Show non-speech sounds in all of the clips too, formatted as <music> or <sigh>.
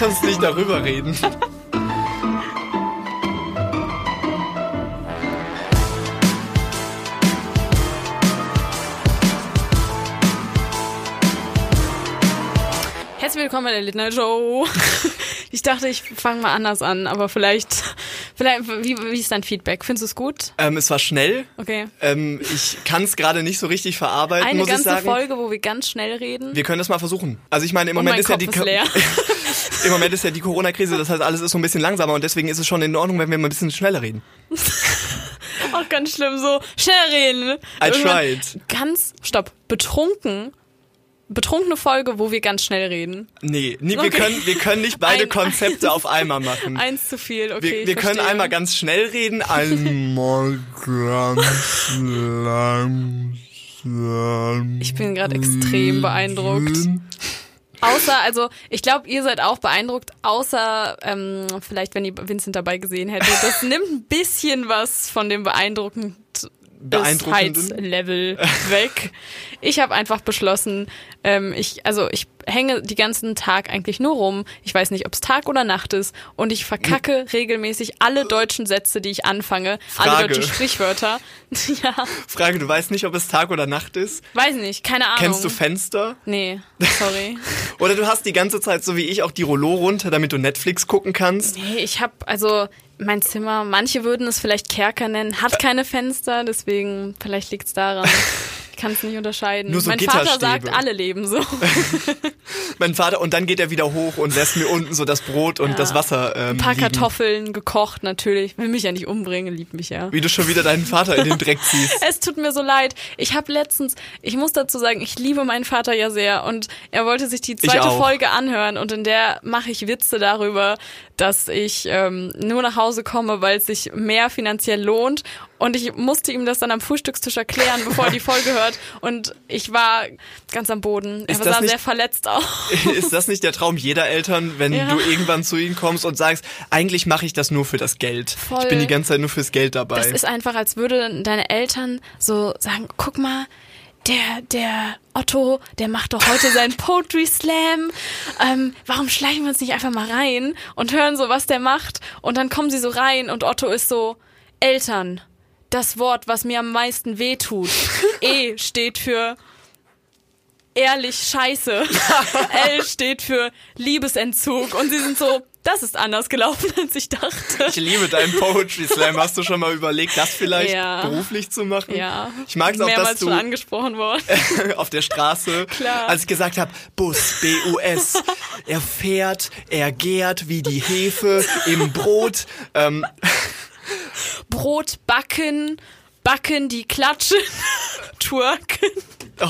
kannst nicht darüber reden. Herzlich willkommen bei der Late Show. Ich dachte, ich fange mal anders an, aber vielleicht, vielleicht wie, wie ist dein Feedback? Findest du es gut? Ähm, es war schnell. Okay. Ähm, ich kann es gerade nicht so richtig verarbeiten, Eine muss ich ganze sagen. Folge, wo wir ganz schnell reden. Wir können das mal versuchen. Also ich meine, im und Moment mein ist ja Kopf die ist leer. <laughs> im Moment ist ja die Corona-Krise, das heißt, alles ist so ein bisschen langsamer und deswegen ist es schon in Ordnung, wenn wir mal ein bisschen schneller reden. <laughs> Auch ganz schlimm, so schnell reden. I tried. Ganz, stopp, betrunken. Betrunkene Folge, wo wir ganz schnell reden. Nee, nee wir, Okay. können, wir können nicht beide <laughs> Ein- Konzepte auf einmal machen. Eins zu viel, okay. wir wir können einmal ganz schnell reden, einmal ganz langsam. Ich bin gerade extrem beeindruckt. Außer, also ich glaube, ihr seid auch beeindruckt, außer ähm, vielleicht, wenn ihr Vincent dabei gesehen hättet. Das nimmt ein bisschen was von dem beeindruckend Beeindruckenden? Weg. <laughs> Ich habe einfach beschlossen, ähm, ich, also ich hänge die ganzen Tag eigentlich nur rum. Ich weiß nicht, ob es Tag oder Nacht ist und ich verkacke regelmäßig alle deutschen Sätze, die ich anfange, alle Frage. deutschen Sprichwörter. <laughs> <laughs> ja, Frage, du weißt nicht, ob es Tag oder Nacht ist? weiß nicht, keine Ahnung. Kennst du Fenster? Nee, sorry. Oder du hast die ganze Zeit, so wie ich, auch die Rollo runter, damit du Netflix gucken kannst? Nee, ich habe also mein Zimmer, manche würden es vielleicht Kerker nennen, hat keine Fenster, deswegen vielleicht liegt's daran. <laughs> Ich kann es nicht unterscheiden. Nur so mein Vater sagt, alle leben so. <laughs> Mein Vater, und dann geht er wieder hoch und lässt mir unten so das Brot und Ja. das Wasser ähm, Ein paar liegen. Kartoffeln gekocht natürlich. Will mich ja nicht umbringen, liebt mich ja. Wie du schon wieder deinen Vater in den Dreck ziehst. <laughs> Es tut mir so leid. Ich habe letztens, ich muss dazu sagen, ich liebe meinen Vater ja sehr und er wollte sich die zweite. Folge anhören und in der mache ich Witze darüber, dass ich ähm, nur nach Hause komme, weil es sich mehr finanziell lohnt und ich musste ihm das dann am Frühstückstisch erklären, bevor er die <laughs> Folge hört und ich war ganz am Boden. Er sah nicht- sehr verletzt aus. <laughs> Ist das nicht der Traum jeder Eltern, wenn Ja. du irgendwann zu ihnen kommst und sagst, eigentlich mache ich das nur für das Geld. Voll. Ich bin die ganze Zeit nur fürs Geld dabei. Das ist einfach, als würden deine Eltern so sagen, guck mal, der, der Otto, der macht doch heute seinen <laughs> Poetry Slam. Ähm, warum schleichen wir uns nicht einfach mal rein und hören so, was der macht? Und dann kommen sie so rein und Otto ist so, Eltern, das Wort, was mir am meisten wehtut. <laughs> E steht für ehrlich scheiße. <laughs> L steht für Liebesentzug. Und sie sind so, das ist anders gelaufen, als ich dachte. ich liebe deinen Poetry Slam. Hast du schon mal überlegt, das vielleicht Ja. beruflich zu machen? Ja. Ich mag es auch, dass Mehrmals du schon angesprochen worden. <laughs> auf der Straße, Klar. als ich gesagt habe, Bus, B-U-S, er fährt, er gärt wie die Hefe im Brot. Ähm, Brot backen, backen die klatschen, <laughs> twerken. oh,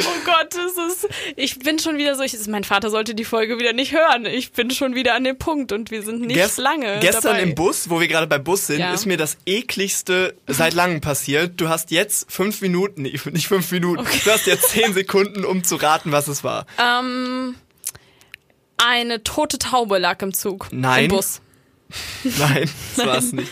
Oh Gott, das ist, ich bin schon wieder so, ich, mein Vater sollte die Folge wieder nicht hören. Ich bin schon wieder an dem Punkt und wir sind nicht Gest- lange Gestern dabei. im Bus, wo wir gerade bei Bus sind, Ja. ist mir das ekligste seit langem passiert. Du hast jetzt fünf Minuten, nee, nicht fünf Minuten, du hast jetzt zehn Sekunden, um zu raten, was es war. Ähm, eine tote Taube lag im Zug. Nein. Im Bus. <laughs> Nein, das war's nicht.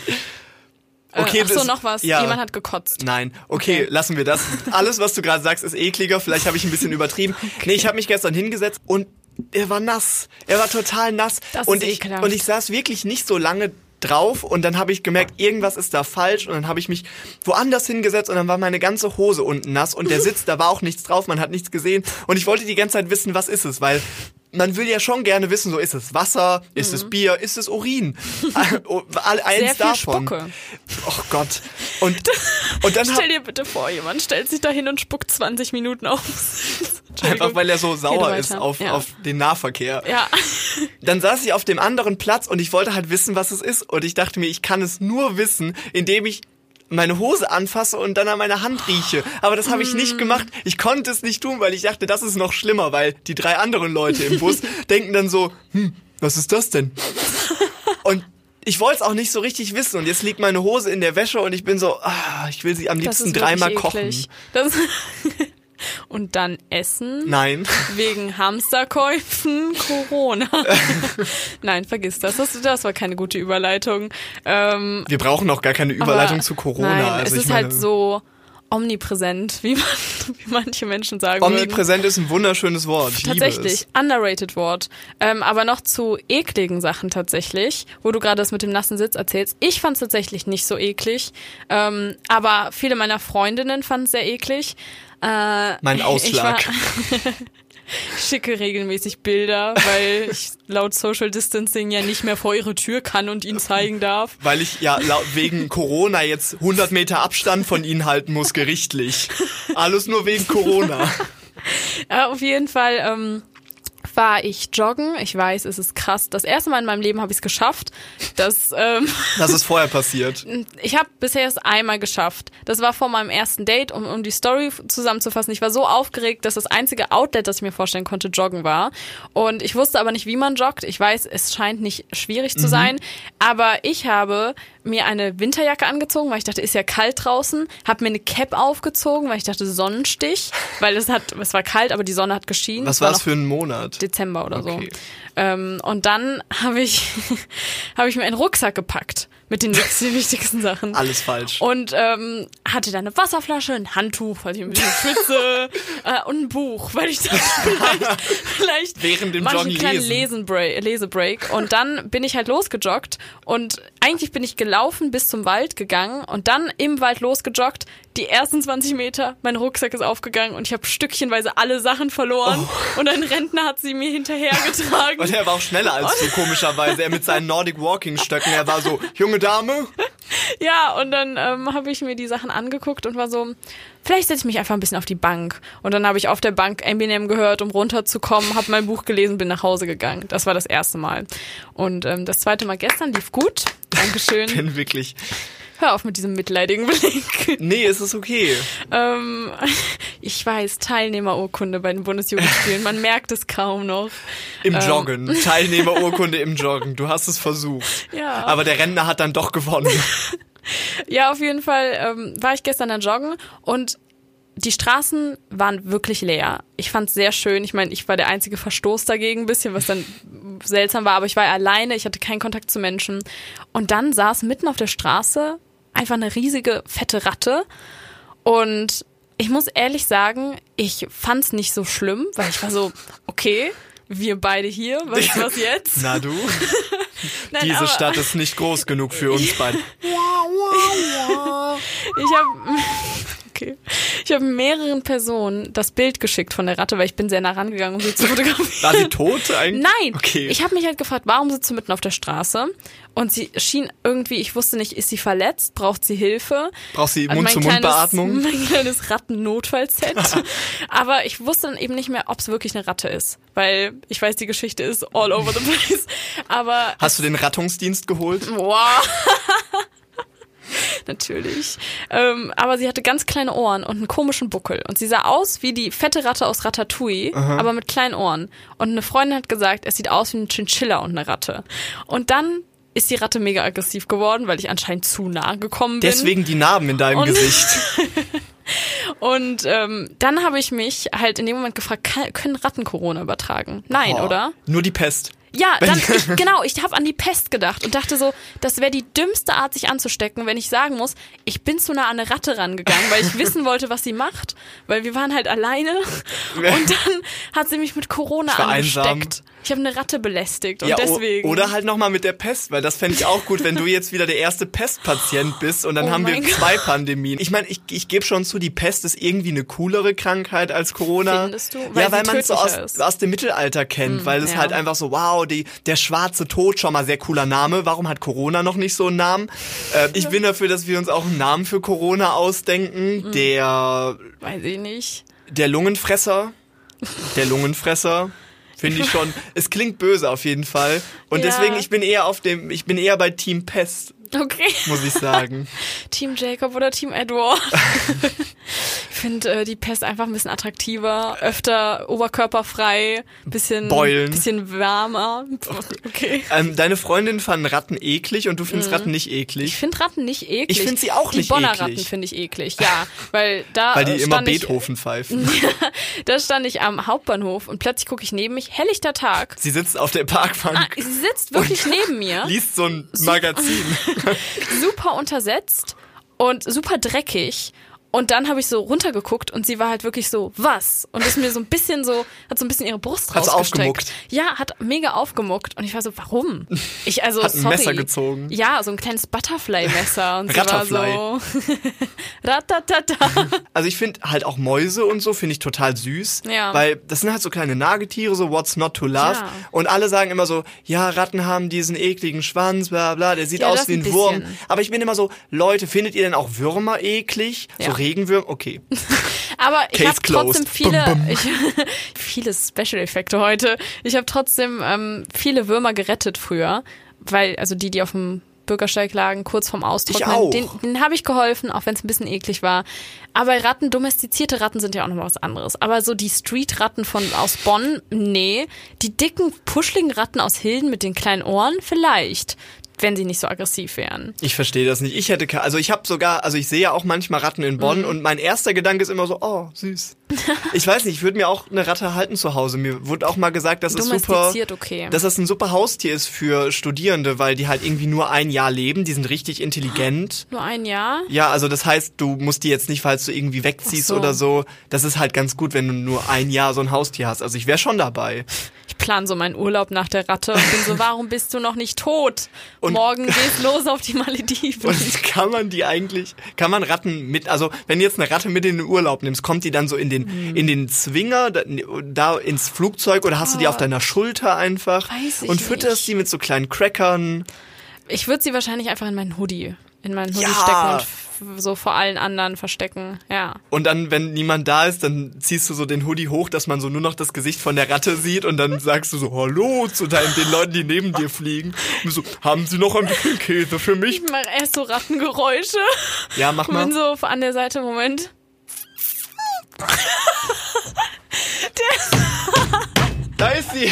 Okay, äh, ach so, noch was. ja. Jemand hat gekotzt. Nein, okay, Okay. lassen wir das. Alles, was du gerade sagst, ist ekliger. Vielleicht habe ich ein bisschen übertrieben. <laughs> Nee, ich habe mich gestern hingesetzt und er war nass. Er war total nass. Das und ist ich ekelhaft. und ich saß wirklich nicht so lange drauf und dann habe ich gemerkt, irgendwas ist da falsch und dann habe ich mich woanders hingesetzt und dann war meine ganze Hose unten nass und der <laughs> Sitz, da war auch nichts drauf, man hat nichts gesehen und ich wollte die ganze Zeit wissen, was ist es, weil man will ja schon gerne wissen, so ist es Wasser, ist es Bier, ist es Urin? All- <laughs> <laughs> all- Eins Mhm. Davon. Spucke. Oh Gott. Und, und dann Stell dir bitte vor, jemand stellt sich da hin und spuckt 20 Minuten auf. <laughs> Einfach weil er so sauer ist auf, Ja. auf den Nahverkehr. Ja. Dann saß ich auf dem anderen Platz und ich wollte halt wissen, was es ist. Und ich dachte mir, ich kann es nur wissen, indem ich meine Hose anfasse und dann an meiner Hand rieche. Aber das habe ich Mm. nicht gemacht. Ich konnte es nicht tun, weil ich dachte, das ist noch schlimmer, weil die drei anderen Leute im Bus <laughs> denken dann so, hm, was ist das denn? Und ich wollte es auch nicht so richtig wissen. Und jetzt liegt meine Hose in der Wäsche und ich bin so, ah, ich will sie am liebsten dreimal kochen. Das <laughs> und dann essen. Nein. Wegen Hamsterkäufen, <laughs> Corona. Nein, vergiss das. das. Das war keine gute Überleitung. Ähm, Wir brauchen auch gar keine Überleitung zu Corona. Nein, also es ist meine, halt so, omnipräsent, wie, man, <laughs> wie manche Menschen sagen würden. Omnipräsent ist ein wunderschönes Wort. Ich Tatsächlich, underrated Wort. Ähm, aber noch zu ekligen Sachen tatsächlich, wo du gerade das mit dem nassen Sitz erzählst. Ich fand es tatsächlich nicht so eklig, ähm, aber viele meiner Freundinnen fanden es sehr eklig. Äh, Mein Ausschlag. <laughs> Schicke regelmäßig Bilder, weil ich laut Social Distancing ja nicht mehr vor ihre Tür kann und ihnen zeigen darf. Weil ich ja wegen Corona jetzt 100 Meter Abstand von ihnen halten muss, gerichtlich. Alles nur wegen Corona. <laughs> Ja, auf jeden Fall ähm, war ich joggen. Ich weiß, es ist krass. Das erste Mal in meinem Leben habe ich es geschafft. Das, ähm, <laughs> Das ist vorher passiert. ich habe bisher es einmal geschafft. Das war vor meinem ersten Date, um, um die Story zusammenzufassen. Ich war so aufgeregt, dass das einzige Outlet, das ich mir vorstellen konnte, joggen war. Und ich wusste aber nicht, wie man joggt. Ich weiß, es scheint nicht schwierig zu sein. Aber ich habe mir eine Winterjacke angezogen, weil ich dachte, ist ja kalt draußen. Habe mir eine Cap aufgezogen, weil ich dachte, Sonnenstich. Weil es hat, es war kalt, aber die Sonne hat geschienen. Was Es war das für ein Monat? Dezember oder Okay. so. Ähm, und dann <laughs> habe ich, <laughs> habe ich mir einen Rucksack gepackt mit den wichtigsten- <laughs> wichtigsten Sachen. Alles falsch. Und ähm, hatte da eine Wasserflasche, ein Handtuch, weil ich ein bisschen schwitze <laughs> äh, und ein Buch, weil ich dachte, vielleicht, vielleicht Während dem ich einen kleinen lesen. Lesenbreak, Lesebreak. Und dann bin ich halt losgejoggt und eigentlich bin ich gelaufen bis zum Wald gegangen und dann im Wald losgejoggt. Die ersten 20 Meter, mein Rucksack ist aufgegangen und ich habe stückchenweise alle Sachen verloren. Und ein Rentner hat sie mir hinterhergetragen. <laughs> Und er war auch schneller als du, komischerweise. Er mit seinen Nordic Walking Stöcken. Er war so, junge Dame. Ja, und dann ähm, habe ich mir die Sachen angeguckt und war so, vielleicht setze ich mich einfach ein bisschen auf die Bank. Und dann habe ich auf der Bank Eminem gehört, um runterzukommen, habe mein Buch gelesen, bin nach Hause gegangen. Das war das erste Mal. Und ähm, das zweite Mal gestern lief gut. Dankeschön. <laughs> Bin wirklich. Hör auf mit diesem mitleidigen Blick. Nee, es ist okay. ähm, <laughs> ich weiß, Teilnehmerurkunde bei den Bundesjugendspielen. Man merkt es kaum noch. Im Ähm. Joggen. Teilnehmerurkunde im Joggen. Du hast es versucht. Ja. Aber der Rentner hat dann doch gewonnen. <laughs> Ja, auf jeden Fall ähm, war ich gestern dann joggen und die Straßen waren wirklich leer. Ich fand's sehr schön. Ich meine, ich war der einzige Verstoß dagegen, ein bisschen, was dann seltsam war, aber ich war alleine, ich hatte keinen Kontakt zu Menschen. Und dann saß mitten auf der Straße einfach eine riesige, fette Ratte. Und ich muss ehrlich sagen, ich fand's nicht so schlimm, weil ich war so, <laughs> okay, wir beide hier, was, <laughs> was jetzt? Na du? <laughs> Nein, Diese aber- Stadt ist nicht groß genug für uns beide. Ich habe okay. Ich habe mehreren Personen das Bild geschickt von der Ratte, weil ich bin sehr nah rangegangen, um sie zu fotografieren. War sie tot eigentlich? Nein, Okay. ich habe mich halt gefragt, warum sitzt du mitten auf der Straße? Und sie schien irgendwie, ich wusste nicht, ist sie verletzt, braucht sie Hilfe? Braucht sie Also Mund-zu-Mund-Beatmung? <laughs> Mein kleines Ratten-Notfallset. <laughs> Aber ich wusste dann eben nicht mehr, ob es wirklich eine Ratte ist, weil ich weiß, die Geschichte ist all over the <laughs> place. Aber Hast du den Rettungsdienst geholt? Wow. <laughs> Natürlich. Ähm, aber sie hatte ganz kleine Ohren und einen komischen Buckel. Und sie sah aus wie die fette Ratte aus Ratatouille, aber mit kleinen Ohren. Und eine Freundin hat gesagt, es sieht aus wie ein Chinchilla und eine Ratte. Und dann ist die Ratte mega aggressiv geworden, weil ich anscheinend zu nah gekommen bin. Deswegen die Narben in deinem Und- Gesicht. <laughs> Und ähm, dann habe ich mich halt in dem Moment gefragt, kann, können Ratten Corona übertragen? Nein, Oh, oder? Nur die Pest. Ja, dann ich, genau, ich habe an die Pest gedacht und dachte so, das wäre die dümmste Art, sich anzustecken, wenn ich sagen muss, ich bin zu nah an eine Ratte rangegangen, weil ich wissen wollte, was sie macht, weil wir waren halt alleine und dann hat sie mich mit Corona angesteckt. einsam. Ich habe eine Ratte belästigt und Ja, deswegen. Oder halt nochmal mit der Pest, weil das fände ich auch gut, wenn du jetzt wieder der erste Pestpatient <gasps> bist und dann Oh haben wir Gott. zwei Pandemien. Ich meine, ich, ich gebe schon zu, die Pest ist irgendwie eine coolere Krankheit als Corona. Findest du? Weil ja, weil man es so aus, aus dem Mittelalter kennt, weil es ja. halt einfach so, wow, die, der schwarze Tod, schon mal sehr cooler Name. Warum hat Corona noch nicht so einen Namen? Äh, ich bin dafür, dass wir uns auch einen Namen für Corona ausdenken. Mhm. Der, Weiß ich nicht. der Lungenfresser. Der Lungenfresser. Finde ich schon. Es klingt böse auf jeden Fall. Und Ja. deswegen, ich bin eher auf dem, ich bin eher bei Team Pest, Okay. muss ich sagen. <laughs> Team Jacob oder Team Edward? <laughs> ich finde äh, die Pest einfach ein bisschen attraktiver, öfter oberkörperfrei, bisschen, Beulen. bisschen wärmer. Okay. ähm, deine Freundin fanden Ratten eklig und du findest Ratten nicht Mhm. Ich eklig. finde Ratten nicht eklig. Ich find sie auch die nicht Bonner eklig. Ratten finde ich eklig, ja. Weil da Weil die immer stand ich, Beethoven pfeifen. <laughs> da stand ich am Hauptbahnhof und plötzlich gucke ich neben mich, helllichter Tag. Sie sitzt auf der Parkbank, Ah, sie sitzt wirklich neben mir, liest so ein Magazin. <laughs> super untersetzt und super dreckig. Und dann habe ich so runtergeguckt und sie war halt wirklich so, was? Und ist mir so ein bisschen so, hat so ein bisschen ihre Brust Hat sie rausgestreckt. aufgemuckt? Ja, hat mega aufgemuckt. Und ich war so, warum? Ich also, Hat ein sorry. Messer gezogen. Ja, so ein kleines Butterfly-Messer. Und sie war so, <laughs> ratatata. Also ich finde halt auch Mäuse und so finde ich total süß, Ja. weil das sind halt so kleine Nagetiere, so what's not to love. Ja. Und alle sagen immer so, ja, Ratten haben diesen ekligen Schwanz, bla bla, der sieht Ja, aus wie ein ein Wurm. Aber ich bin immer so, Leute, findet ihr denn auch Würmer eklig? So Ja. Regenwürmer? Okay. <laughs> Aber ich habe trotzdem viele, Bum, bum. <laughs> ich, viele Special-Effekte heute. Ich habe trotzdem ähm, viele Würmer gerettet früher, weil also die, die auf dem Bürgersteig lagen, kurz vorm Austrocknen, den, den habe ich geholfen, auch wenn es ein bisschen eklig war. Aber Ratten, domestizierte Ratten sind ja auch noch mal was anderes. Aber so die Street-Ratten von aus Bonn, nee. Die dicken, puschligen Ratten aus Hilden mit den kleinen Ohren, vielleicht, wenn sie nicht so aggressiv wären. Ich verstehe das nicht. Ich hätte, also ich habe sogar, also ich sehe ja auch manchmal Ratten in Mhm. Bonn und mein erster Gedanke ist immer so, oh, süß. <laughs> Ich weiß nicht, ich würde mir auch eine Ratte halten zu Hause. Mir wurde auch mal gesagt, dass es super, okay. dass das ein super Haustier ist für Studierende, weil die halt irgendwie nur ein Jahr leben. Die sind richtig intelligent. <gasps> Nur ein Jahr? Ja, also das heißt, du musst die jetzt nicht, falls du irgendwie wegziehst so. oder so. Das ist halt ganz gut, wenn du nur ein Jahr so ein Haustier hast. Also ich wäre schon dabei. <laughs> Ich plan so meinen Urlaub nach der Ratte und bin so, <laughs> warum bist du noch nicht tot? Und- Morgen geht's los auf die Malediven. <laughs> Und kann man die eigentlich, kann man Ratten mit, also wenn du jetzt eine Ratte mit in den Urlaub nimmst, kommt die dann so in den, Hm. in den Zwinger, da, da ins Flugzeug oder hast du die auf deiner Schulter einfach Ah. Weiß ich und fütterst nicht. die mit so kleinen Crackern? Ich würde sie wahrscheinlich einfach in meinen Hoodie, in meinen Hoodie Ja. stecken und so vor allen anderen verstecken. Ja. Und dann, wenn niemand da ist, dann ziehst du so den Hoodie hoch, dass man so nur noch das Gesicht von der Ratte sieht und dann sagst du so Hallo zu deinen, den Leuten, die neben dir fliegen. Und so, haben Sie noch ein bisschen Käse für mich? Ich mache erst so Rattengeräusche Ja, mach und mal. bin so an der Seite, Moment. Da ist sie.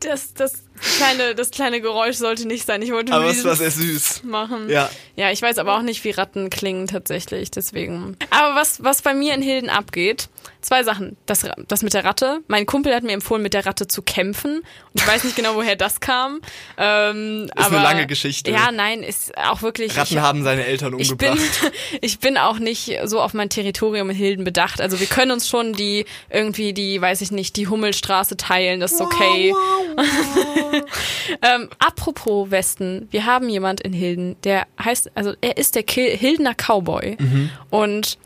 Das, das kleine, das kleine Geräusch sollte nicht sein. Ich wollte Aber nur es war sehr süß. machen. Ja. Ja, ich weiß aber auch nicht, wie Ratten klingen tatsächlich, deswegen. Aber was, was bei mir in Hilden abgeht, zwei Sachen. Das, das mit der Ratte. Mein Kumpel hat mir empfohlen, mit der Ratte zu kämpfen. Und ich weiß nicht genau, woher das kam. Ähm, Ist aber, eine lange Geschichte. Ja, nein, ist auch wirklich. Ratten ich, haben seine Eltern ich bin, umgebracht. <laughs> ich bin auch nicht so auf mein Territorium in Hilden bedacht. Also wir können uns schon die, irgendwie die, weiß ich nicht, die Hummelstraße teilen, das ist okay. <laughs> <laughs> ähm, apropos Westen, wir haben jemand in Hilden, der heißt, also er ist der Ki Hildener Cowboy. Und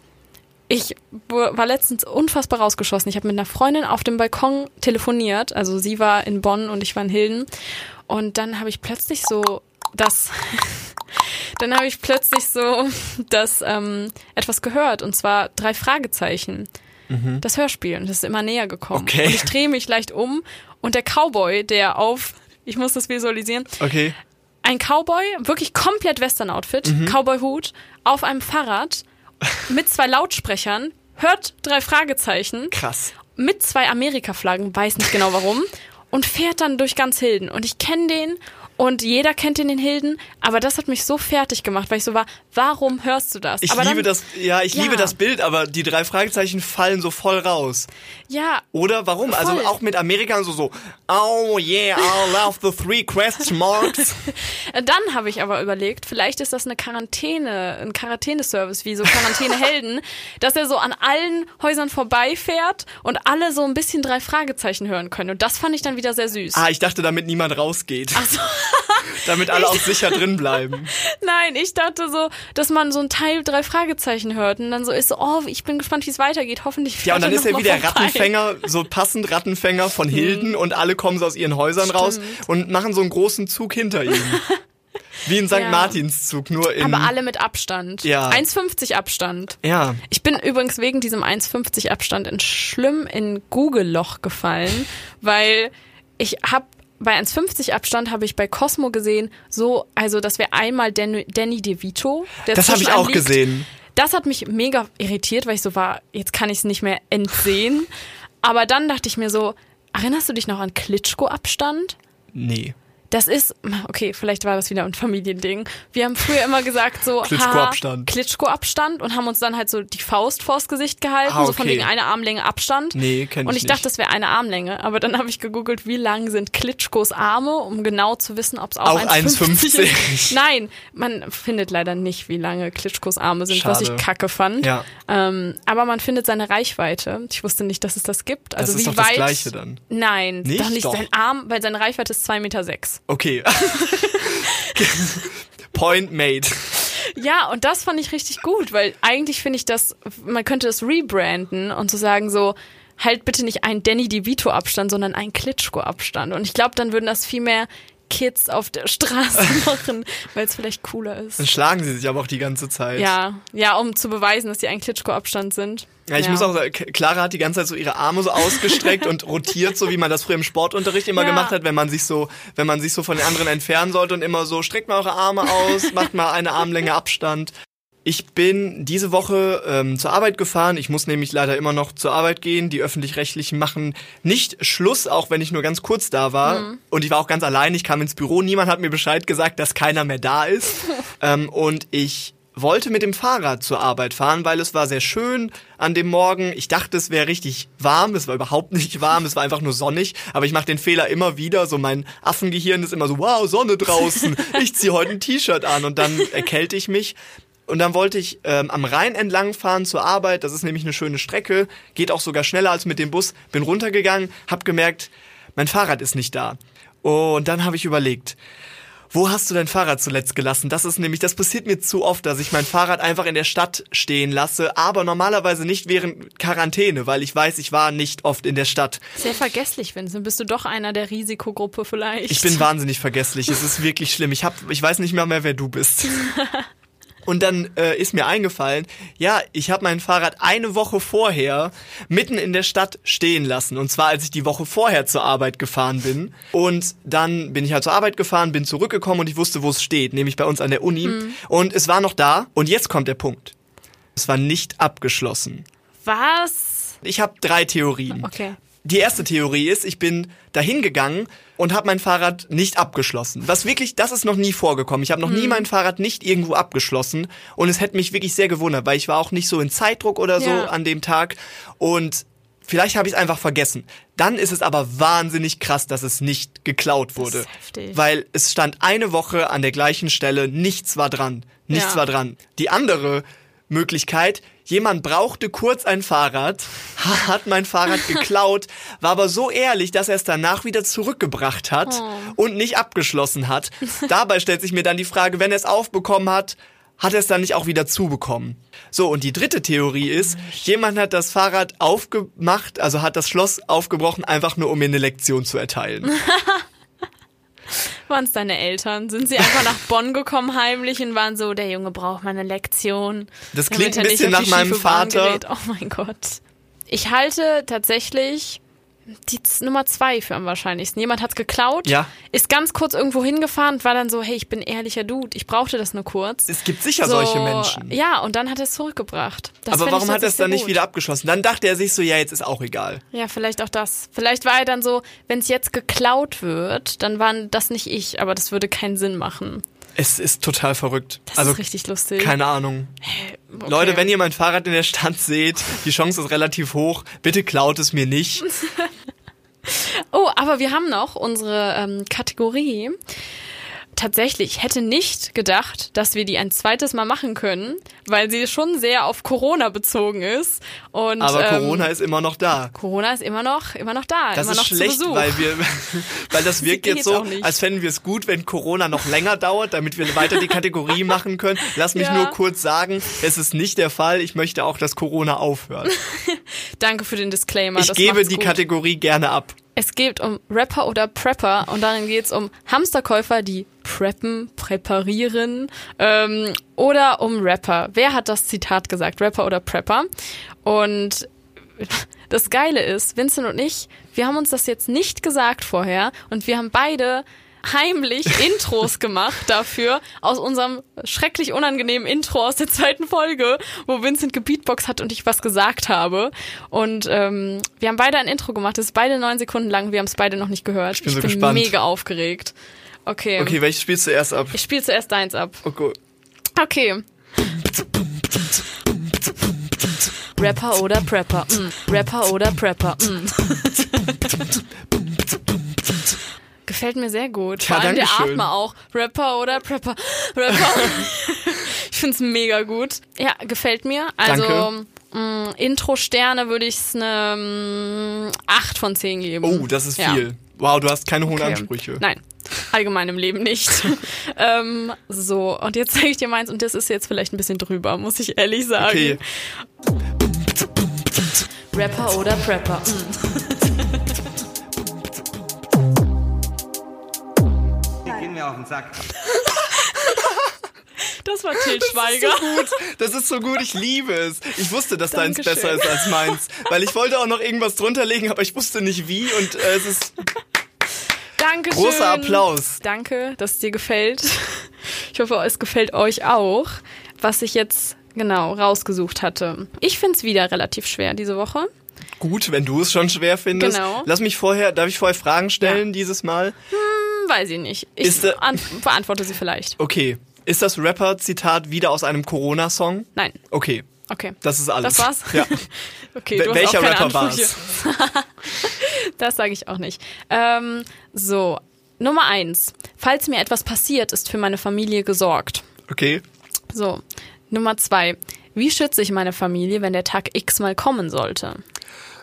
ich war letztens unfassbar rausgeschossen. Ich habe mit einer Freundin auf dem Balkon telefoniert. Also sie war in Bonn und ich war in Hilden. Und dann habe ich plötzlich so das, <laughs> dann habe ich plötzlich so das ähm, etwas gehört und zwar drei Fragezeichen. Das Hörspiel und das ist immer näher gekommen. Okay. Und ich drehe mich leicht um und der Cowboy, der auf, ich muss das visualisieren, Okay. ein Cowboy, wirklich komplett Western-Outfit, Mhm. Cowboy-Hut, auf einem Fahrrad mit zwei Lautsprechern, hört drei Fragezeichen, Krass. mit zwei Amerika-Flaggen, weiß nicht genau warum, und fährt dann durch ganz Hilden. Und ich kenne den und jeder kennt den in Hilden, aber das hat mich so fertig gemacht, weil ich so war, warum hörst du das? Ich aber liebe dann, das, ja, ich Ja. liebe das Bild, aber die drei Fragezeichen fallen so voll raus. Ja, Oder warum? Voll. Also auch mit Amerika so so, oh yeah, I love the three question marks. <laughs> Dann habe ich aber überlegt, vielleicht ist das eine Quarantäne, ein Quarantäneservice wie so Quarantänehelden, <laughs> dass er so an allen Häusern vorbeifährt und alle so ein bisschen drei Fragezeichen hören können. Und das fand ich dann wieder sehr süß. ah, ich dachte, damit niemand rausgeht. Ach so. <laughs> <laughs> Damit alle auch sicher drin bleiben. Nein, ich dachte so, dass man so ein Teil drei Fragezeichen hört und dann so ist so, oh, ich bin gespannt, wie es weitergeht. Hoffentlich Ja, und dann ist er wieder vorbei. Rattenfänger, so passend Rattenfänger von Hilden und alle kommen so aus ihren Häusern raus und machen so einen großen Zug hinter ihm. <laughs> Wie ein St. Ja. Martinszug, nur in. Aber alle mit Abstand. Ja. 1,50 Abstand. ja. Ich bin übrigens wegen diesem 1,50 Abstand in schlimm in Google-Loch gefallen, weil ich habe bei 1,50 Abstand habe ich bei Cosmo gesehen, so, also das wäre einmal Danny, Danny DeVito. Der Das habe ich auch liegt. gesehen. Das hat mich mega irritiert, weil ich so war, jetzt kann ich es nicht mehr entsehen. Aber dann dachte ich mir so, erinnerst du dich noch an Klitschko-Abstand? Nee. Das ist, okay, vielleicht war das wieder ein Familiending. Wir haben früher immer gesagt so, Klitschko-Abstand. Klitschko-Abstand und haben uns dann halt so die Faust vors Gesicht gehalten, Ah, so von okay. wegen einer Armlänge Abstand. Nee, kenn ich Und ich nicht. dachte, das wäre eine Armlänge, aber dann habe ich gegoogelt, wie lang sind Klitschkos Arme, um genau zu wissen, ob es auch, Auch 1,50 1,50. ist. Nein, man findet leider nicht, wie lange Klitschkos Arme sind, was ich Schade. kacke fand. Ja. Ähm, aber man findet seine Reichweite. Ich wusste nicht, dass es das gibt. Also ist wie doch das weit? Gleiche dann. Nein, Nicht? doch nicht Doch. sein Arm, weil seine Reichweite ist 2,6 Meter. Sechs. Okay. <laughs> Point made. Ja, und das fand ich richtig gut, weil eigentlich finde ich das, man könnte es rebranden und zu sagen so, halt bitte nicht einen Danny DeVito Abstand, sondern einen Klitschko Abstand. Und ich glaube, dann würden das viel mehr Kids auf der Straße <laughs> machen, weil es vielleicht cooler Dann ist. schlagen sie sich aber auch die ganze Zeit. Ja, ja, um zu beweisen, dass die ein Klitschko Abstand sind. Ja, ich muss auch sagen, Clara hat die ganze Zeit so ihre Arme so ausgestreckt und rotiert, so wie man das früher im Sportunterricht immer Ja. gemacht hat, wenn man sich so, wenn man sich so von den anderen entfernen sollte und immer so, streckt mal eure Arme aus, macht mal eine Armlänge Abstand. Ich bin diese Woche ähm, zur Arbeit gefahren. Ich muss nämlich leider immer noch zur Arbeit gehen. Die öffentlich-rechtlichen machen nicht Schluss, auch wenn ich nur ganz kurz da war. Und ich war auch ganz allein. Ich kam ins Büro. Niemand hat mir Bescheid gesagt, dass keiner mehr da ist. <laughs> ähm, und ich wollte mit dem Fahrrad zur Arbeit fahren, weil es war sehr schön an dem Morgen. Ich dachte, es wäre richtig warm. Es war überhaupt nicht warm. Es war einfach nur sonnig. Aber ich mache den Fehler immer wieder. So mein Affengehirn ist immer so, wow, Sonne draußen. Ich ziehe heute ein T-Shirt an und dann erkälte ich mich. Und dann wollte ich ähm, am Rhein entlang fahren zur Arbeit. Das ist nämlich eine schöne Strecke. Geht auch sogar schneller als mit dem Bus. Bin runtergegangen, hab gemerkt, mein Fahrrad ist nicht da. Und dann habe ich überlegt, wo hast du dein Fahrrad zuletzt gelassen? Das ist nämlich, das passiert mir zu oft, dass ich mein Fahrrad einfach in der Stadt stehen lasse, aber normalerweise nicht während Quarantäne, weil ich weiß, ich war nicht oft in der Stadt. Sehr vergesslich, Vincent. Bist du doch einer der Risikogruppe vielleicht? Ich bin wahnsinnig vergesslich. Es ist wirklich schlimm. Ich hab, ich weiß nicht mehr mehr, wer du bist. <laughs> Und dann äh, ist mir eingefallen, ja, ich habe mein Fahrrad eine Woche vorher mitten in der Stadt stehen lassen. Und zwar, als ich die Woche vorher zur Arbeit gefahren bin. Und dann bin ich halt zur Arbeit gefahren, bin zurückgekommen und ich wusste, wo es steht, nämlich bei uns an der Uni. Und es war noch da. Und jetzt kommt der Punkt. Es war nicht abgeschlossen. Was? Ich habe drei Theorien. Okay. Die erste Theorie ist, ich bin dahin gegangen und habe mein Fahrrad nicht abgeschlossen. Was wirklich, das ist noch nie vorgekommen. Ich habe noch nie mein Fahrrad nicht irgendwo abgeschlossen und es hätte mich wirklich sehr gewundert, weil ich war auch nicht so in Zeitdruck oder so Ja. an dem Tag und vielleicht habe ich es einfach vergessen. Dann ist es aber wahnsinnig krass, dass es nicht geklaut wurde, weil es stand eine Woche an der gleichen Stelle, nichts war dran, nichts Ja. war dran. Die andere Möglichkeit, jemand brauchte kurz ein Fahrrad, hat mein Fahrrad <laughs> geklaut, war aber so ehrlich, dass er es danach wieder zurückgebracht hat und nicht abgeschlossen hat. <laughs> Dabei stellt sich mir dann die Frage, wenn er es aufbekommen hat, hat er es dann nicht auch wieder zubekommen. So, und die dritte Theorie ist, jemand hat das Fahrrad aufgemacht, also hat das Schloss aufgebrochen, einfach nur um mir eine Lektion zu erteilen. <laughs> Waren es deine Eltern? Sind sie einfach nach Bonn gekommen heimlich und waren so, der Junge braucht mal eine Lektion. Das klingt ein nicht bisschen nach meinem Vater. Oh mein Gott. Ich halte tatsächlich die Nummer zwei für am wahrscheinlichsten. Jemand hat's geklaut, Ja. ist ganz kurz irgendwo hingefahren und war dann so, hey, ich bin ehrlicher Dude, ich brauchte das nur kurz. Es gibt sicher so, solche Menschen. Ja, und dann hat er es zurückgebracht. Das aber warum hat er es dann nicht wieder gut. abgeschlossen? Dann dachte er sich so, ja, jetzt ist auch egal. Ja, vielleicht auch das. Vielleicht war er dann so, wenn es jetzt geklaut wird, dann waren das nicht ich, aber das würde keinen Sinn machen. Es ist total verrückt. Das also ist richtig lustig. keine Ahnung. Okay. Leute, wenn ihr mein Fahrrad in der Stadt seht, die Chance ist relativ hoch. Bitte klaut es mir nicht. <laughs> Oh, aber wir haben noch unsere ähm, Kategorie. Tatsächlich, ich hätte nicht gedacht, dass wir die ein zweites Mal machen können, weil sie schon sehr auf Corona bezogen ist. Und, Aber ähm, Corona ist immer noch da. Corona ist immer noch, immer noch da, Das ist noch schlecht, weil wir, <laughs> weil das wirkt jetzt so, als fänden wir es gut, wenn Corona noch länger dauert, damit wir weiter die Kategorie <laughs> machen können. Lass mich Ja. nur kurz sagen, es ist nicht der Fall. Ich möchte auch, dass Corona aufhört. <laughs> Danke für den Disclaimer. Ich das gebe die gut. Kategorie gerne ab. Es geht um Rapper oder Prepper und darin geht es um Hamsterkäufer, die preppen, präparieren ähm, oder um Rapper. Wer hat das Zitat gesagt? Rapper oder Prepper? Und das Geile ist, Vincent und ich, wir haben uns das jetzt nicht gesagt vorher und wir haben beide heimlich Intros gemacht dafür aus unserem schrecklich unangenehmen Intro aus der zweiten Folge, wo Vincent gebeatboxt hat und ich was gesagt habe. Und ähm, wir haben beide ein Intro gemacht, das ist beide neun Sekunden lang, wir haben es beide noch nicht gehört. Ich bin so bin gespannt. mega aufgeregt. Okay. Okay, welches spielst du erst ab? Ich spiele zuerst deins ab. Oh gut. Okay. Rapper oder Prepper? Mm. Rapper oder Prepper? Mm. <laughs> Gefällt mir sehr gut. Vor Ja, allem der. Atmer auch. Rapper oder Prepper? Rapper. <laughs> ich find's mega gut. Ja, gefällt mir. Also Danke. mm, Intro-Sterne würde ich eine 8 von 10 geben. Oh, das ist Ja. viel. Wow, du hast keine hohen Okay. Ansprüche. Nein, allgemein im Leben nicht. <laughs> ähm, so, und jetzt zeige ich dir meins und das ist jetzt vielleicht ein bisschen drüber, muss ich ehrlich sagen. Okay. Rapper oder Prepper? Gehen mir auf den Sack. Das war Til Schweiger. Gut, das ist so gut, ich liebe es. Ich wusste, dass deins Dankeschön. besser ist als meins. Weil ich wollte auch noch irgendwas drunter legen, aber ich wusste nicht wie und äh, es ist Dankeschön. großer Applaus. Danke, dass es dir gefällt. Ich hoffe, es gefällt euch auch, was ich jetzt genau rausgesucht hatte. Ich finde es wieder relativ schwer diese Woche. Gut, wenn du es schon schwer findest. Genau. Lass mich vorher, darf ich vorher Fragen stellen dieses Mal? Hm, weiß ich nicht. Ich Ist, an beantworte sie vielleicht. Okay. Ist das Rapper-Zitat wieder aus einem Corona-Song? Nein. Okay, Okay. das ist alles. Das war's? Ja. <laughs> Okay, du hast welcher auch keine Rapper Ansprüche. <laughs> das sage ich auch nicht. Ähm, so, Nummer eins. Falls mir etwas passiert, ist für meine Familie gesorgt. Okay. So, Nummer zwei. Wie schütze ich meine Familie, wenn der Tag X mal kommen sollte?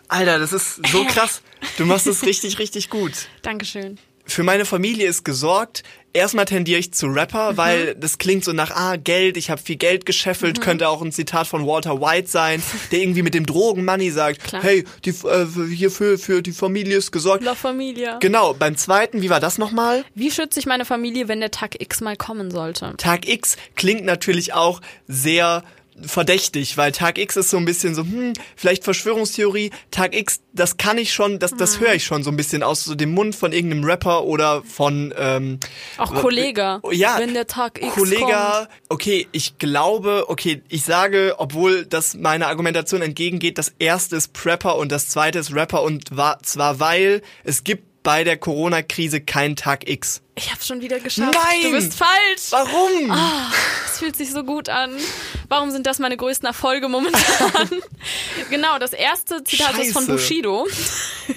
Alter, das ist so krass. Du machst es richtig, richtig gut. <laughs> Dankeschön. Für meine Familie ist gesorgt. Erstmal tendiere ich zu Mhm. Rapper, weil das klingt so nach, ah, Geld, ich habe viel Geld gescheffelt, Mhm. könnte auch ein Zitat von Walter White sein, der irgendwie mit dem Drogenmoney sagt, Klar. hey, die, äh, hier für, für die Familie ist gesorgt. La Familia. Genau, beim zweiten, wie war das nochmal? Wie schütze ich meine Familie, wenn der Tag X mal kommen sollte? Tag X klingt natürlich auch sehr verdächtig, weil Tag X ist so ein bisschen so, hm, vielleicht Verschwörungstheorie. Tag X, das kann ich schon, das, das höre ich schon so ein bisschen aus so dem Mund von irgendeinem Rapper oder von ähm, Auch Kollege. Ja, Wenn der Tag X Kollege, okay, ich glaube, okay, ich sage, obwohl das meiner Argumentation entgegengeht, das erste ist Prepper und das zweite ist Rapper und wa zwar weil es gibt bei der Corona-Krise keinen Tag X. Ich hab's schon wieder geschafft. Nein! Du bist falsch. Warum? Ah. Es fühlt sich so gut an. Warum sind das meine größten Erfolge momentan? <laughs> genau, das erste Zitat ist von Scheiße. Bushido.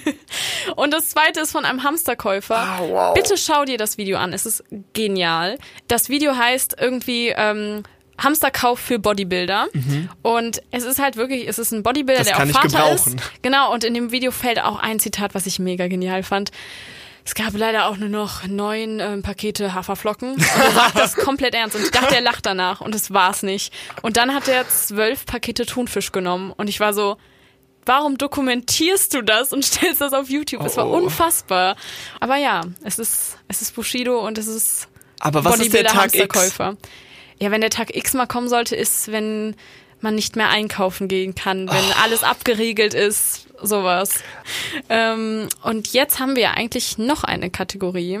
<laughs> Und das zweite ist von einem Hamsterkäufer. Ah, wow. Bitte schau dir das Video an. Es ist genial. Das Video heißt irgendwie ähm, Hamsterkauf für Bodybuilder. Und es ist halt wirklich, es ist ein Bodybuilder, Mhm. Das der auch Vater ist. Genau, und in dem Video fällt auch ein Zitat, was ich mega genial fand. Es gab leider auch nur noch neun ähm, Pakete Haferflocken. Und er sagt das <laughs> komplett ernst. Und ich dachte, er lacht danach. Und es war's nicht. Und dann hat er zwölf Pakete Thunfisch genommen. Und ich war so, warum dokumentierst du das und <laughs> stellst das auf YouTube? Es war Oh. unfassbar. Aber ja, es ist, es ist Bushido und es ist Aber was ist der Bodybuilder, Tag X? Ja, wenn der Tag X mal kommen sollte, ist, wenn man nicht mehr einkaufen gehen kann, wenn Oh. alles abgeriegelt ist, sowas. Ähm, und jetzt haben wir eigentlich noch eine Kategorie,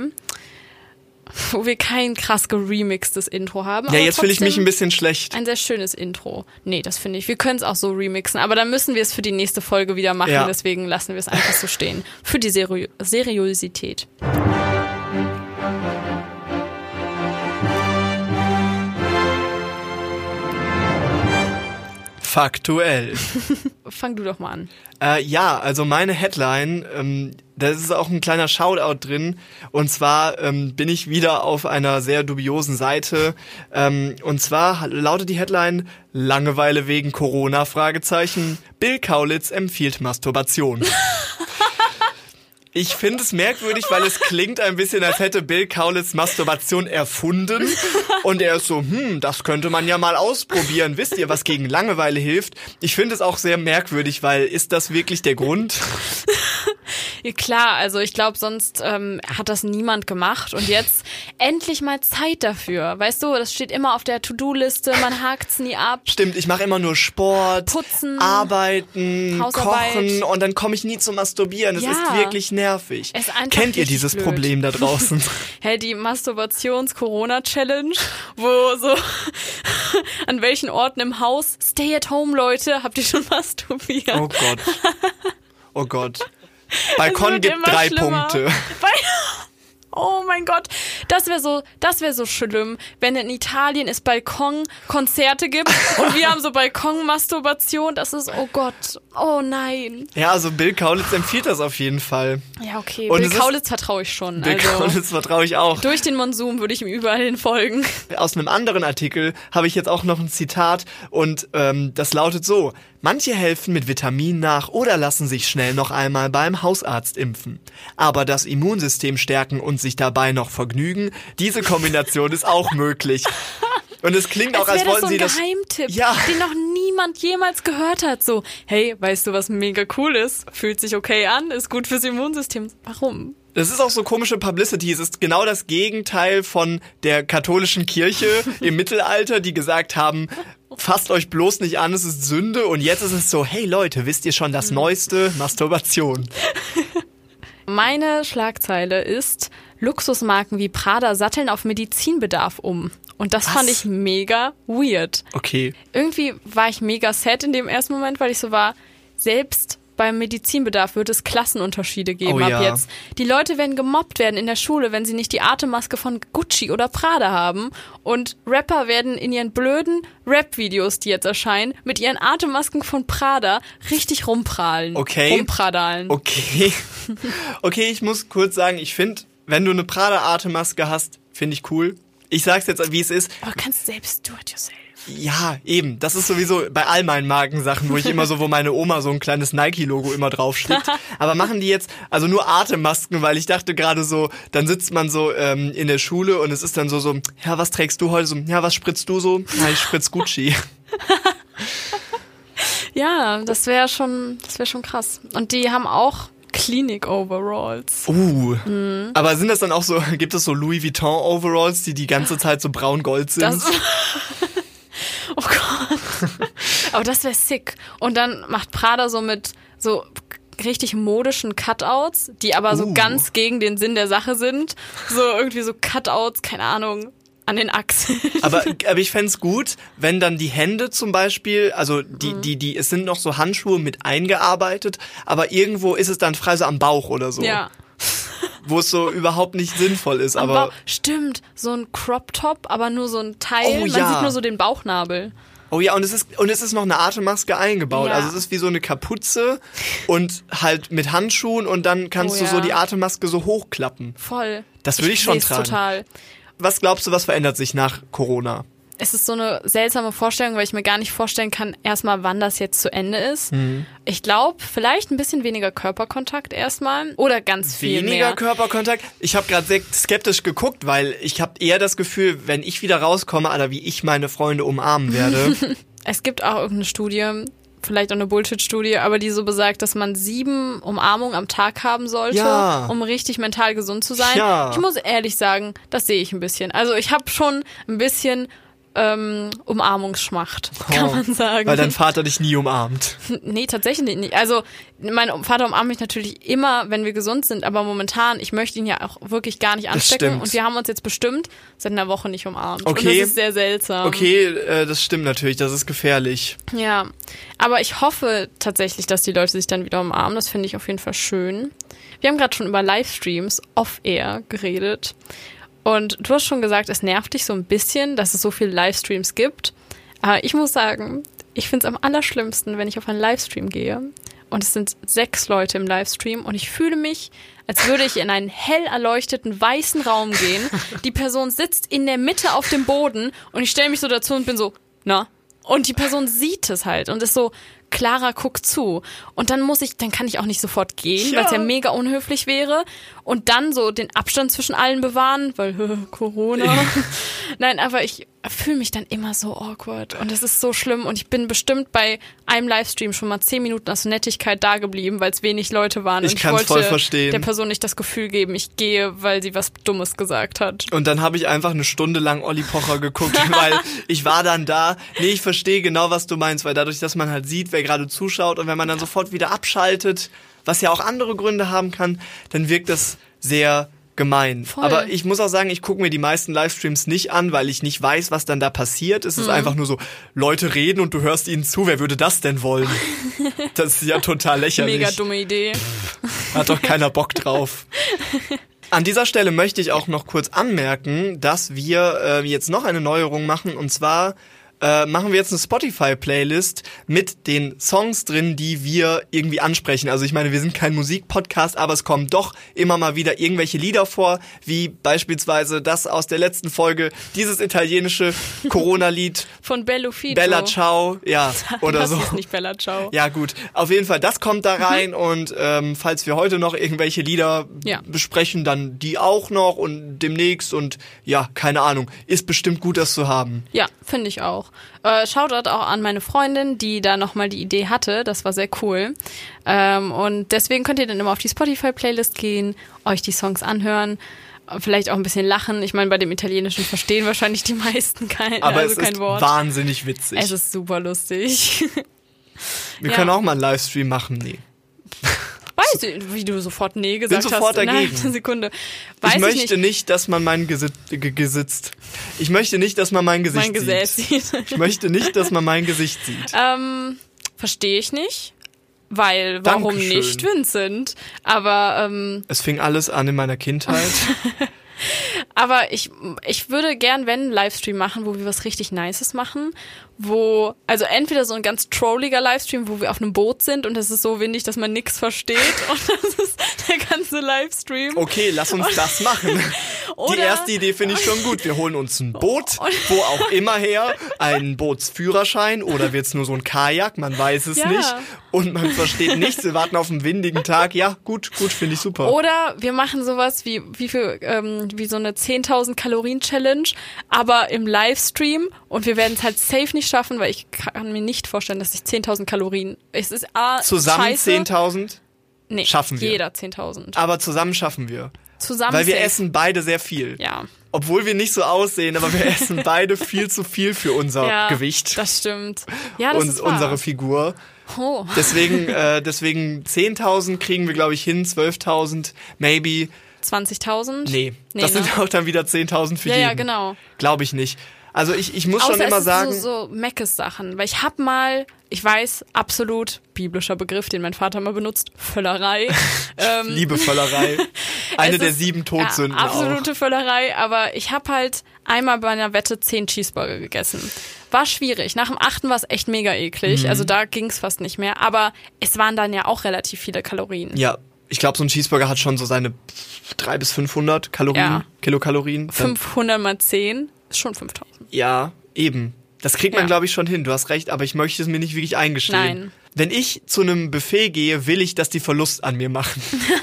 wo wir kein krass geremixtes Intro haben. Ja, jetzt fühle ich mich ein bisschen schlecht. Ein sehr schönes Intro. Nee, das finde ich. Wir können es auch so remixen, aber dann müssen wir es für die nächste Folge wieder machen. Ja. Deswegen lassen wir es einfach so stehen. Für die Seri Seriosität. Faktuell. <laughs> Fang du doch mal an. Äh, ja, also meine Headline, ähm, da ist auch ein kleiner Shoutout drin. Und zwar ähm, bin ich wieder auf einer sehr dubiosen Seite. Ähm, und zwar lautet die Headline Langeweile wegen Corona? Fragezeichen. Bill Kaulitz empfiehlt Masturbation. <laughs> Ich finde es merkwürdig, weil es klingt ein bisschen, als hätte Bill Kaulitz Masturbation erfunden. Und er ist so, hm, das könnte man ja mal ausprobieren. Wisst ihr, was gegen Langeweile hilft? Ich finde es auch sehr merkwürdig, weil ist das wirklich der Grund? Ja, klar, also ich glaube, sonst ähm, hat das niemand gemacht und jetzt endlich mal Zeit dafür. Weißt du, das steht immer auf der To-Do-Liste, man hakt's nie ab. Stimmt, ich mache immer nur Sport, Putzen, Arbeiten, Hausarbeit. Kochen und dann komme ich nie zum Masturbieren. Das Ja. ist wirklich nervig. Einfach Kennt ihr dieses blöd. Problem da draußen? <laughs> Hey, die Masturbations-Corona-Challenge, wo so <laughs> an welchen Orten im Haus Stay at home, Leute, habt ihr schon <laughs> masturbiert? Oh Gott. Oh Gott. Balkon gibt drei schlimmer. Punkte. Bei Oh mein Gott, Das wäre so, das wäre so schlimm, wenn in Italien es Balkonkonzerte gibt <laughs> und wir haben so Balkonmasturbation. Das ist, oh Gott, oh nein. Ja, also Bill Kaulitz empfiehlt das auf jeden Fall. Ja, okay. Und Bill Kaulitz vertraue ich schon. Bill also, Kaulitz vertraue ich auch. durch den Monsum würde ich ihm überall hin folgen. Aus einem anderen Artikel habe ich jetzt auch noch ein Zitat und ähm, das lautet so. Manche helfen mit Vitaminen nach oder lassen sich schnell noch einmal beim Hausarzt impfen. Aber das Immunsystem stärken und sich dabei noch vergnügen, diese Kombination ist auch möglich. Und es klingt auch, Als als wäre das wollten so ein sie das. Geheimtipp, Ja. den noch niemand jemals gehört hat. So, hey, weißt du, was mega cool ist? Fühlt sich okay an, ist gut fürs Immunsystem. Warum? Das ist auch so komische Publicity. Es ist genau das Gegenteil von der katholischen Kirche <laughs> im Mittelalter, die gesagt haben, fasst euch bloß nicht an, es ist Sünde. Und jetzt ist es so, hey Leute, wisst ihr schon das Neueste? Masturbation. <laughs> Meine Schlagzeile ist, Luxusmarken wie Prada satteln auf Medizinbedarf um. Und das Was? fand ich mega weird. Okay. Irgendwie war ich mega sad in dem ersten Moment, weil ich so war, selbst beim Medizinbedarf wird es Klassenunterschiede geben Oh ab ja. jetzt. Die Leute werden gemobbt werden in der Schule, wenn sie nicht die Atemmaske von Gucci oder Prada haben. Und Rapper werden in ihren blöden Rap-Videos, die jetzt erscheinen, mit ihren Atemmasken von Prada richtig rumprahlen. Okay. Rumpradalen. Okay. Okay, ich muss kurz sagen, ich finde, wenn du eine Prada-Atemmaske hast, finde ich cool. Ich sag's jetzt, wie es ist. Aber du kannst selbst do it yourself. Ja, eben. Das ist sowieso bei all meinen Markensachen, wo ich immer so, wo meine Oma so ein kleines Nike-Logo immer draufschlägt. <laughs> Aber machen die jetzt, also nur Atemmasken, weil ich dachte gerade so, dann sitzt man so ähm, in der Schule und es ist dann so, so, ja, was trägst du heute? So, ja, was spritzt du so? Ja, ich spritz Gucci. <laughs> Ja, das wäre schon, das wäre schon krass. Und die haben auch Klinik-Overalls. Uh. Aber sind das dann auch so, <laughs> gibt es so Louis Vuitton-Overalls, die die ganze Zeit so braun-gold sind? Das, oh Gott. Aber das wäre sick. Und dann macht Prada so mit so richtig modischen Cutouts, die aber so Uh. ganz gegen den Sinn der Sache sind. So irgendwie so Cutouts, keine Ahnung, an den Achseln. Aber, <laughs> aber ich fänd's gut, wenn dann die Hände zum Beispiel, also die, Mhm. die, die, es sind noch so Handschuhe mit eingearbeitet, aber irgendwo ist es dann frei so am Bauch oder so. Ja. Wo es so überhaupt nicht sinnvoll ist, Aber aber. stimmt, so ein Crop Top, aber nur so ein Teil. Oh, Man ja. sieht nur so den Bauchnabel. Oh ja, und es ist, und es ist noch eine Atemmaske eingebaut. Ja. Also es ist wie so eine Kapuze und halt mit Handschuhen und dann kannst Oh du so ja. die Atemmaske so hochklappen. Voll. Das würde ich schon seh's tragen. total. Was glaubst du, was verändert sich nach Corona? Es ist so eine seltsame Vorstellung, weil ich mir gar nicht vorstellen kann, erstmal, wann das jetzt zu Ende ist. Mhm. Ich glaube, vielleicht ein bisschen weniger Körperkontakt erstmal oder ganz viel Weniger mehr. Körperkontakt. Ich habe gerade sehr skeptisch geguckt, weil ich habe eher das Gefühl, wenn ich wieder rauskomme, Alter, wie ich meine Freunde umarmen werde. <laughs> Es gibt auch irgendeine Studie, vielleicht auch eine Bullshit-Studie, aber die so besagt, dass man sieben Umarmungen am Tag haben sollte, Ja. um richtig mental gesund zu sein. Ja. Ich muss ehrlich sagen, das sehe ich ein bisschen. Also ich habe schon ein bisschen ähm, Umarmungsschmacht, kann Oh, man sagen. Weil dein Vater dich nie umarmt. <laughs> Nee, tatsächlich nicht. Also, mein Vater umarmt mich natürlich immer, wenn wir gesund sind, aber momentan, ich möchte ihn ja auch wirklich gar nicht anstecken. Und wir haben uns jetzt bestimmt seit einer Woche nicht umarmt. Okay. Und das ist sehr seltsam. Okay, äh, das stimmt natürlich, das ist gefährlich. Ja. Aber ich hoffe tatsächlich, dass die Leute sich dann wieder umarmen. Das finde ich auf jeden Fall schön. Wir haben gerade schon über Livestreams off-air geredet. Und du hast schon gesagt, es nervt dich so ein bisschen, dass es so viele Livestreams gibt. Aber ich muss sagen, ich finde es am allerschlimmsten, wenn ich auf einen Livestream gehe und es sind sechs Leute im Livestream und ich fühle mich, als würde ich in einen hell erleuchteten weißen Raum gehen. Die Person sitzt in der Mitte auf dem Boden und ich stelle mich so dazu und bin so, na? Und die Person sieht es halt und ist so, Clara guckt zu. Und dann muss ich, dann kann ich auch nicht sofort gehen, Ja. weil es ja mega unhöflich wäre. Und dann so den Abstand zwischen allen bewahren, weil <laughs> Corona. <laughs> Nein, aber ich fühle mich dann immer so awkward. Und es ist so schlimm. Und ich bin bestimmt bei einem Livestream schon mal zehn Minuten aus Nettigkeit da geblieben, weil es wenig Leute waren. Ich und ich wollte voll verstehen. der Person nicht das Gefühl geben, ich gehe, weil sie was Dummes gesagt hat. Und dann habe ich einfach eine Stunde lang Olli Pocher geguckt, <laughs> weil ich war dann da. Nee, ich verstehe genau, was du meinst, weil dadurch, dass man halt sieht, wer gerade zuschaut und wenn man dann sofort wieder abschaltet, was ja auch andere Gründe haben kann, dann wirkt das sehr gemein. Voll. Aber ich muss auch sagen, ich gucke mir die meisten Livestreams nicht an, weil ich nicht weiß, was dann da passiert. Es Mhm. ist einfach nur so, Leute reden und du hörst ihnen zu. Wer würde das denn wollen? <laughs> Das ist ja total lächerlich. Mega dumme Idee. Hat doch keiner Bock drauf. <laughs> An dieser Stelle möchte ich auch noch kurz anmerken, dass wir äh, jetzt noch eine Neuerung machen und zwar äh, machen wir jetzt eine Spotify-Playlist mit den Songs drin, die wir irgendwie ansprechen. Also ich meine, wir sind kein Musikpodcast, aber es kommen doch immer mal wieder irgendwelche Lieder vor, wie beispielsweise das aus der letzten Folge, dieses italienische <laughs> Corona-Lied Von Bello Fido. Bella Ciao, ja, <laughs> oder das so. ist nicht Bella Ciao. Ja gut, auf jeden Fall, das kommt da rein und ähm, falls wir heute noch irgendwelche Lieder Ja. besprechen, dann die auch noch und demnächst und ja, keine Ahnung, ist bestimmt gut, das zu haben. Ja, finde ich auch. Äh, Shoutout auch an meine Freundin, die da nochmal die Idee hatte. Das war sehr cool. Ähm, und deswegen könnt ihr dann immer auf die Spotify-Playlist gehen, euch die Songs anhören, vielleicht auch ein bisschen lachen. Ich meine, bei dem Italienischen verstehen wahrscheinlich die meisten kein, Aber also es kein ist Wort. wahnsinnig witzig. Es ist super lustig. wir <laughs> ja. können auch mal einen Livestream machen, nee. Weißt du, wie du sofort Nee gesagt sofort hast? dagegen. Innerhalb einer Sekunde. Weiß ich möchte nicht. nicht, dass man mein Gesicht ge gesitzt. Ich möchte nicht, dass man mein Gesicht Mein Gesäß sieht. sieht. Ich möchte nicht, dass man mein Gesicht sieht. <laughs> Ähm, verstehe ich nicht. Weil, warum Dankeschön. nicht Vincent? Aber, ähm, Es fing alles an in meiner Kindheit. <laughs> aber ich, ich würde gern, wenn, einen Livestream machen, wo wir was richtig Nices machen, wo, also entweder so ein ganz trolliger Livestream, wo wir auf einem Boot sind und es ist so windig, dass man nichts versteht und <laughs> das ist der ganze Livestream. Okay, lass uns das machen. <laughs> Die erste Idee finde ich schon gut. Wir holen uns ein Boot, wo auch immer her, einen Bootsführerschein oder wird's nur so ein Kajak, man weiß es Ja. nicht. Und man versteht nichts, wir warten auf einen windigen Tag. Ja, gut, gut, finde ich super. Oder wir machen sowas wie, wie für, ähm, wie so eine 10.000 Kalorien Challenge, aber im Livestream und wir werden es halt safe nicht schaffen, weil ich kann mir nicht vorstellen, dass ich 10.000 Kalorien, es ist A, Zusammen scheiße, 10.000, nee, schaffen wir. Jeder 10.000. aber zusammen schaffen wir. Zusammen Weil wir safe. essen beide sehr viel. Ja. Obwohl wir nicht so aussehen, aber wir <laughs> essen beide viel zu viel für unser ja, Gewicht Das stimmt. Ja, das und ist wahr. unsere Figur. Oh. Deswegen, äh, deswegen 10.000 kriegen wir, glaube ich, hin, 12.000, maybe. 20.000? Nee, nee das ne? sind auch dann wieder 10.000 für Ja, jeden. ja, genau. Glaube ich nicht. Also ich, ich muss Außer schon immer es ist sagen, so, so Meckes-Sachen. Weil ich hab mal, ich weiß, absolut biblischer Begriff, den mein Vater mal benutzt, Völlerei. <laughs> ähm, liebe Völlerei. <laughs> Eine der ist- sieben Todsünden ja, absolute Völlerei, aber ich habe halt einmal bei einer Wette zehn Cheeseburger gegessen. War schwierig. Nach dem achten war es echt mega eklig. Mhm. Also da ging's fast nicht mehr. Aber es waren dann ja auch relativ viele Kalorien. auch. Ja, ich glaube, so ein Cheeseburger hat schon so seine 300 bis 500 Kalorien, Ja. Kilokalorien. Dann- 500 mal 10 ist schon 5000. Ja, eben. Das kriegt man, Ja. glaube ich, schon hin. Du hast recht, aber ich möchte es mir nicht wirklich eingestehen. Nein. Wenn ich zu einem Buffet gehe, will ich, dass die Verlust an mir machen.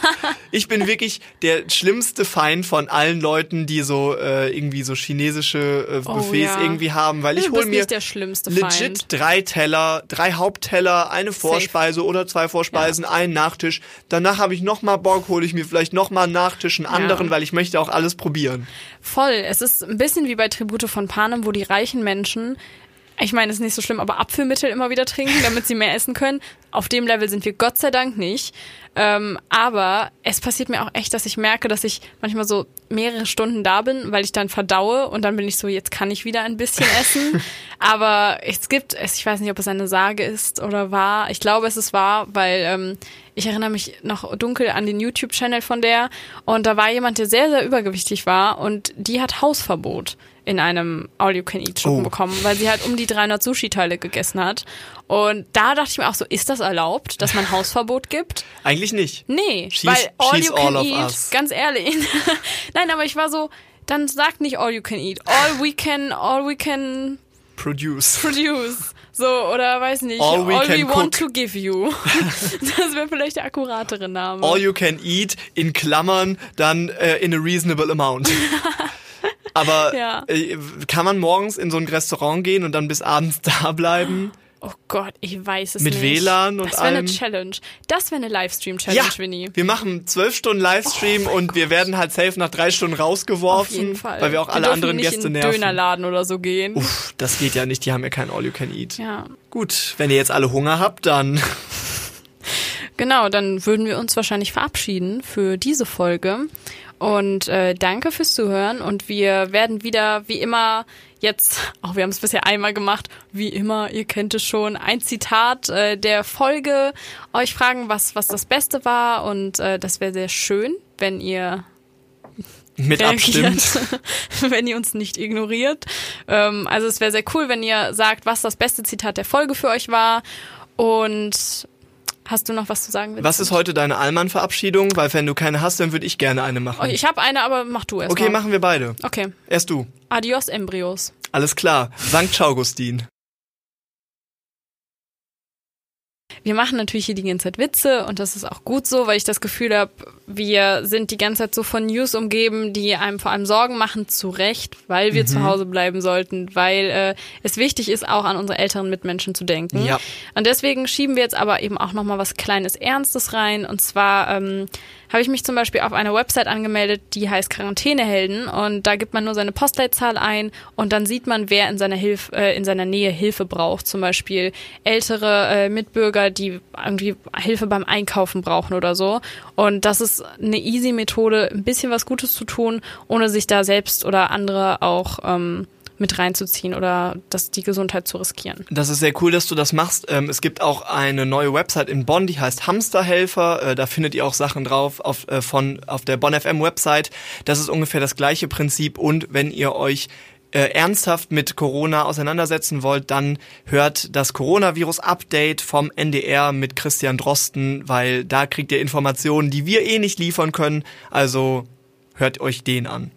<laughs> ich bin wirklich der schlimmste Feind von allen Leuten, die so äh, irgendwie so chinesische äh, Oh, Buffets ja. irgendwie haben, weil ich hole mir legit Feind. drei Teller, drei Hauptteller, eine Vorspeise oder zwei Vorspeisen, einen Nachtisch. Danach habe ich noch mal Bock, hole ich mir vielleicht noch mal einen Nachtisch, einen anderen, weil ich möchte auch alles probieren. Voll. Es ist ein bisschen wie bei Tribute von Panem, wo die reichen Menschen, ich meine, es ist nicht so schlimm, aber Apfelmittel immer wieder trinken, damit sie mehr essen können. Auf dem Level sind wir Gott sei Dank nicht. Ähm, aber es passiert mir auch echt, dass ich merke, dass ich manchmal so mehrere Stunden da bin, weil ich dann verdaue und dann bin ich so, jetzt kann ich wieder ein bisschen <laughs> essen. aber es gibt, es, ich weiß nicht, ob es eine Sage ist oder wahr. Ich glaube, es ist wahr, weil ähm, ich erinnere mich noch dunkel an den YouTube-Channel von der und da war jemand, der sehr, sehr übergewichtig war und die hat Hausverbot in einem All-You-Can-Eat-Schuppen Oh. bekommen, weil sie halt um die 300 Sushi-Teile gegessen hat. Und da dachte ich mir auch so, ist das erlaubt, dass man Hausverbot gibt? Eigentlich nicht. Nee, She's- weil all she's you can all of eat, us. ganz ehrlich. <laughs> Nein, aber ich war so, dann sag nicht all you can eat. All we can, all we can Produce. produce. So, oder weiß nicht, All all we we, can want cook. to give you. <laughs> das wäre vielleicht der akkuratere Name. All you can eat in Klammern dann äh, in a reasonable amount. <laughs> Aber <laughs> Ja. äh, kann man morgens in so ein Restaurant gehen und dann bis abends <laughs> da bleiben? oh Gott, ich weiß es Mit nicht. WLAN und Das wäre eine allem? Challenge. Das wäre eine Livestream-Challenge, Winnie. wir machen zwölf Stunden Livestream und wir werden halt safe nach drei Stunden Oh Auf rausgeworfen, jeden Fall. weil wir auch alle anderen nicht Gäste in nerven. Dönerladen oder so gehen. Uff, das geht ja nicht, die haben ja kein All You Can Eat. Ja. Gut, wenn ihr jetzt alle Hunger habt, dann Genau, dann würden wir uns wahrscheinlich verabschieden für diese Folge. Und äh, danke fürs Zuhören. Und wir werden wieder, wie immer, jetzt, <laughs> auch wir haben es bisher einmal gemacht, wie immer, ihr kennt es schon, ein Zitat äh, der Folge euch fragen, was, was das Beste war. Und äh, das wäre sehr schön, wenn ihr Mit reagiert, abstimmt. <laughs> wenn ihr uns nicht ignoriert. Ähm, also es wäre sehr cool, wenn ihr sagt, was das beste Zitat der Folge für euch war. Und hast du noch was zu sagen? Was ist heute deine Allmann-Verabschiedung? Weil wenn du keine hast, dann würde ich gerne eine machen. Oh, ich habe eine, aber mach du erst okay, mal. machen wir beide. Okay. Erst du. Adios, Embryos. Alles klar. Sankt Augustin. Wir machen natürlich hier die ganze Zeit Witze und das ist auch gut so, weil ich das Gefühl habe, wir sind die ganze Zeit so von News umgeben, die einem vor allem Sorgen machen, zu Recht, weil wir zu Hause bleiben sollten, weil äh, es wichtig ist, auch an unsere älteren Mitmenschen zu denken. Ja. Und deswegen schieben wir jetzt aber eben auch nochmal was kleines Ernstes rein. Und zwar ähm, habe ich mich zum Beispiel auf einer Website angemeldet, die heißt Quarantänehelden und da gibt man nur seine Postleitzahl ein und dann sieht man, wer in seiner Hilfe, äh, in seiner Nähe Hilfe braucht. Zum Beispiel ältere äh, Mitbürger, die irgendwie Hilfe beim Einkaufen brauchen oder so. Und das ist eine easy Methode, ein bisschen was Gutes zu tun, ohne sich da selbst oder andere auch ähm, mit reinzuziehen oder das, die Gesundheit zu riskieren. Das ist sehr cool, dass du das machst. Ähm, es gibt auch eine neue Website in Bonn, die heißt Hamsterhelfer. Äh, da findet ihr auch Sachen drauf auf, äh, von, auf der Bonn FM Website. Das ist ungefähr das gleiche Prinzip. Und wenn ihr euch äh, ernsthaft mit Corona auseinandersetzen wollt, dann hört das Coronavirus-Update vom NDR mit Christian Drosten, weil da kriegt ihr Informationen, die wir eh nicht liefern können. Also hört euch den an.